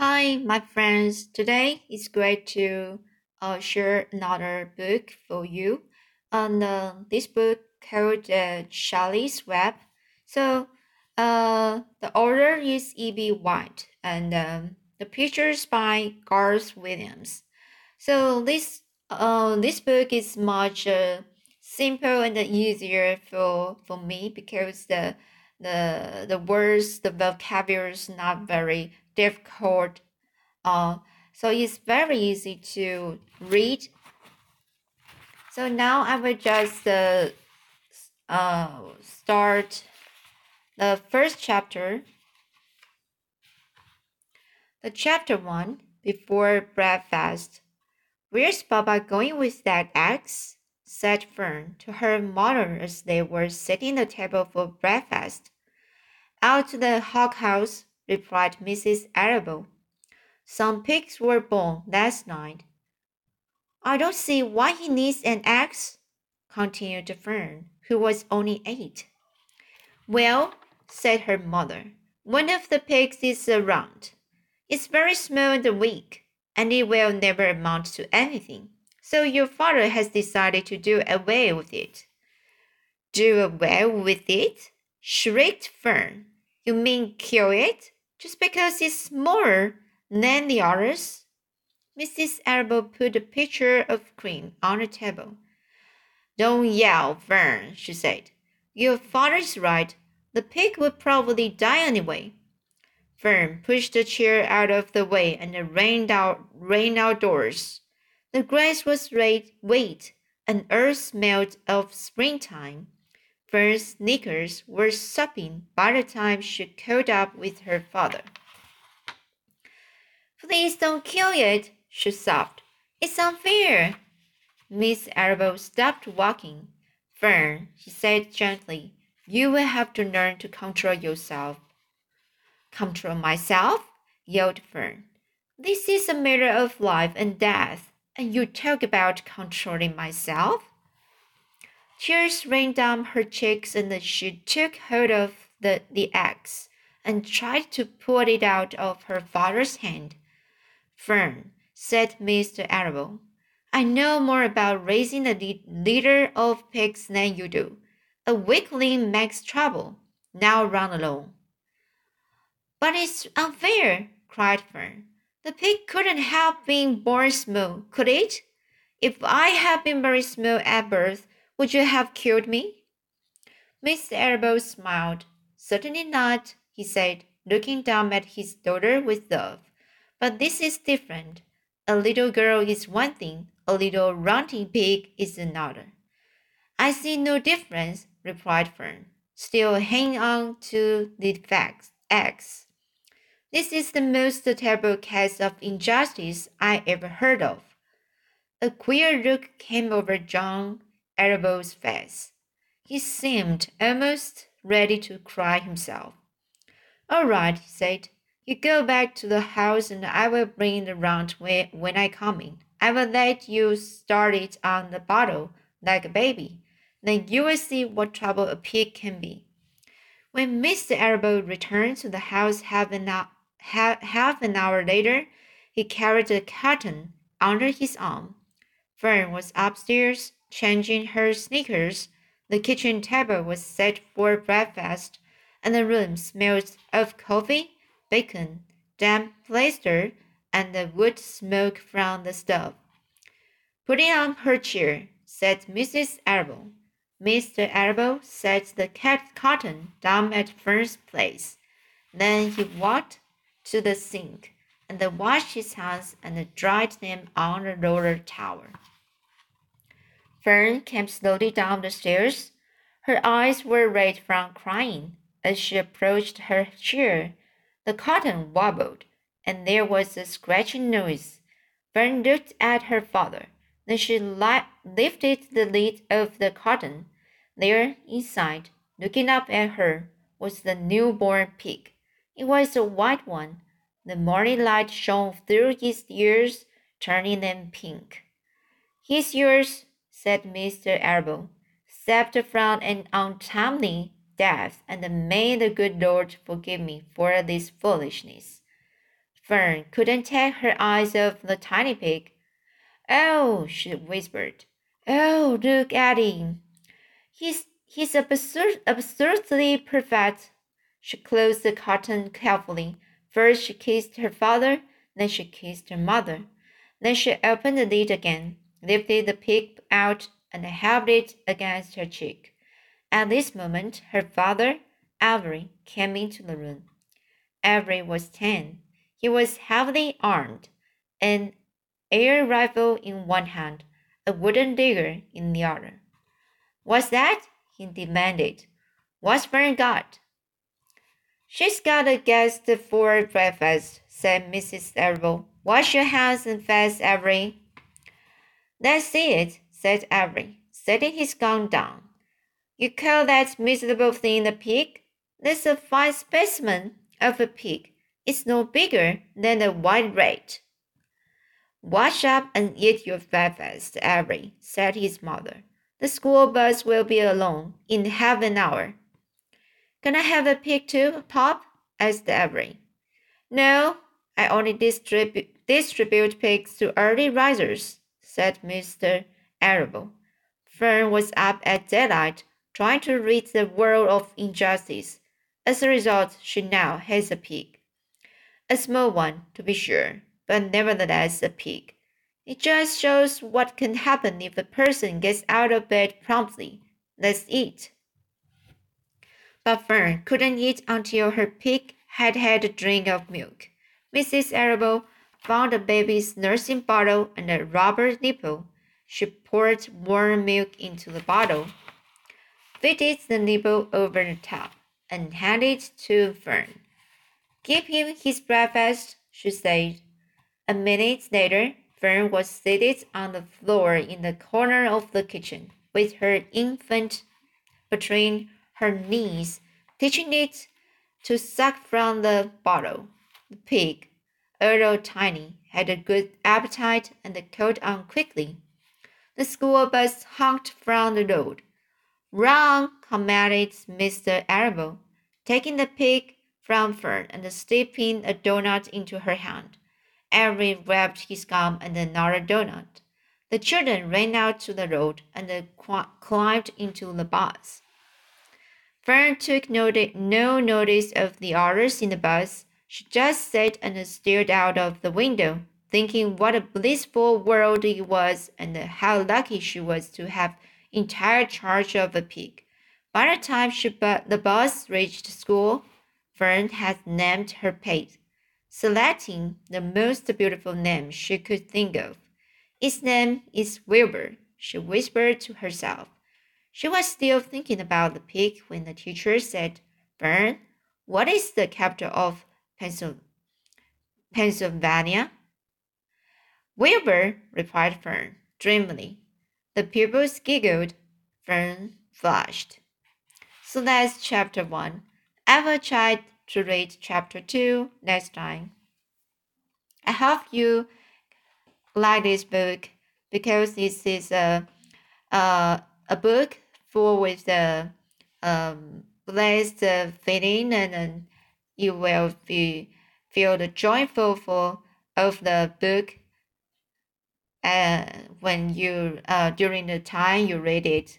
Hi, my friends. Today it's great to uh, share another book for you. And uh, this book called uh, Charlotte's Web. So uh, the author is E.B. White, and um, the pictures by Garth Williams. So this uh, this book is much uh, simple and easier for for me because the the the words the vocabulary is not very difficult uh, so it's very easy to read. So now i will just uh, uh, start the first chapter. The chapter one before breakfast where's papa going with that axe? said Fern to her mother as they were setting the table for breakfast. Out to the hog house, replied Mrs. Arable. Some pigs were born last night. I don't see why he needs an axe, continued Fern, who was only eight. Well, said her mother, one of the pigs is around. It's very small and weak, and it will never amount to anything. So your father has decided to do away with it. Do away with it? shrieked Fern. You mean kill it? Just because it's smaller than the others? Mrs. Arable put a pitcher of cream on the table. Don't yell, Fern, she said. Your father's right. The pig would probably die anyway. Fern pushed the chair out of the way and ran out ran outdoors. The grass was red wet, and earth smelled of springtime. Fern's sneakers were sopping by the time she caught up with her father. Please don't kill it, she sobbed. It's unfair. Miss Arable stopped walking. Fern, she said gently, you will have to learn to control yourself. Control myself? yelled Fern. This is a matter of life and death and you talk about controlling myself? Tears ran down her cheeks, and she took hold of the, the axe and tried to pull it out of her father's hand. Fern, said Mr. Arable, I know more about raising a litter of pigs than you do. A weakling makes trouble. Now run along. But it's unfair, cried Fern. The pig couldn't have been born small, could it? If I had been very small at birth, would you have killed me? Mr. Arable smiled. Certainly not, he said, looking down at his daughter with love. But this is different. A little girl is one thing, a little ranting pig is another. I see no difference, replied Fern, still hanging on to the facts, axe. This is the most terrible case of injustice I ever heard of. A queer look came over John Arable's face. He seemed almost ready to cry himself. All right, he said. You go back to the house and I will bring it around when I come in. I will let you start it on the bottle like a baby. Then you will see what trouble a pig can be. When Mr. Arable returned to the house half an hour, half an hour later, he carried a carton under his arm. Fern was upstairs changing her sneakers. The kitchen table was set for breakfast, and the room smelled of coffee, bacon, damp plaster, and the wood smoke from the stove. Putting on her chair, said Mrs. Arable. Mr. Arable set the cat cotton down at Fern's place. Then he walked to the sink and washed his hands and dried them on the roller towel. Fern came slowly down the stairs. Her eyes were red from crying. As she approached her chair, the cotton wobbled, and there was a scratching noise. Fern looked at her father. Then she li lifted the lid of the cotton. There, inside, looking up at her, was the newborn pig. It was a white one. The morning light shone through his ears, turning them pink. He's yours, said Mr. Arable, except from an untimely death, and may the good Lord forgive me for this foolishness. Fern couldn't take her eyes off the tiny pig. Oh, she whispered. Oh, look at him. He's he's absurd, absurdly perfect. She closed the curtain carefully. First she kissed her father, then she kissed her mother. Then she opened the lid again, lifted the pig out, and held it against her cheek. At this moment, her father, Avery, came into the room. Avery was ten. He was heavily armed, an air rifle in one hand, a wooden digger in the other. What's that? he demanded. What's Fern got? She's got a guest for breakfast, said Mrs. Arable. Wash your hands and face, Avery. That's it, said Avery, setting his gun down. You call that miserable thing a pig? That's a fine specimen of a pig. It's no bigger than a white rat. Wash up and eat your breakfast, Avery, said his mother. The school bus will be along in half an hour. Can I have a pig too, Pop? asked Avery. No, I only distribute, distribute pigs to early risers, said Mr. Arable. Fern was up at daylight, trying to rid the world of injustice. As a result, she now has a pig. A small one, to be sure, but nevertheless a pig. It just shows what can happen if a person gets out of bed promptly. Let's eat. But Fern couldn't eat until her pig had had a drink of milk. Mrs. Arable found the baby's nursing bottle and a rubber nipple. She poured warm milk into the bottle, fitted the nipple over the top, and handed it to Fern. Give him his breakfast, she said. A minute later, Fern was seated on the floor in the corner of the kitchen with her infant between her knees, teaching it to suck from the bottle. The pig, although tiny, had a good appetite and caught on quickly. The school bus honked from the road. Run, commanded Mr. Arable, taking the pig from Fern and slipping a donut into her hand. Avery wrapped his gum and another donut. The children ran out to the road and climbed into the bus. Fern took no, no notice of the others in the bus. She just sat and stared out of the window, thinking what a blissful world it was and how lucky she was to have entire charge of a pig. By the time she the bus reached school, Fern had named her pig, selecting the most beautiful name she could think of. Its name is Wilbur, she whispered to herself. She was still thinking about the pig when the teacher said, Fern, what is the capital of Pennsylvania? Wilbur, replied Fern, dreamily. The pupils giggled. Fern flushed. So that's chapter one. I will try to read chapter two next time. I hope you like this book because this is a, a, a book full with the um, blessed feeling and then you will be feel the joyful for of the book. Uh, when you uh, during the time you read it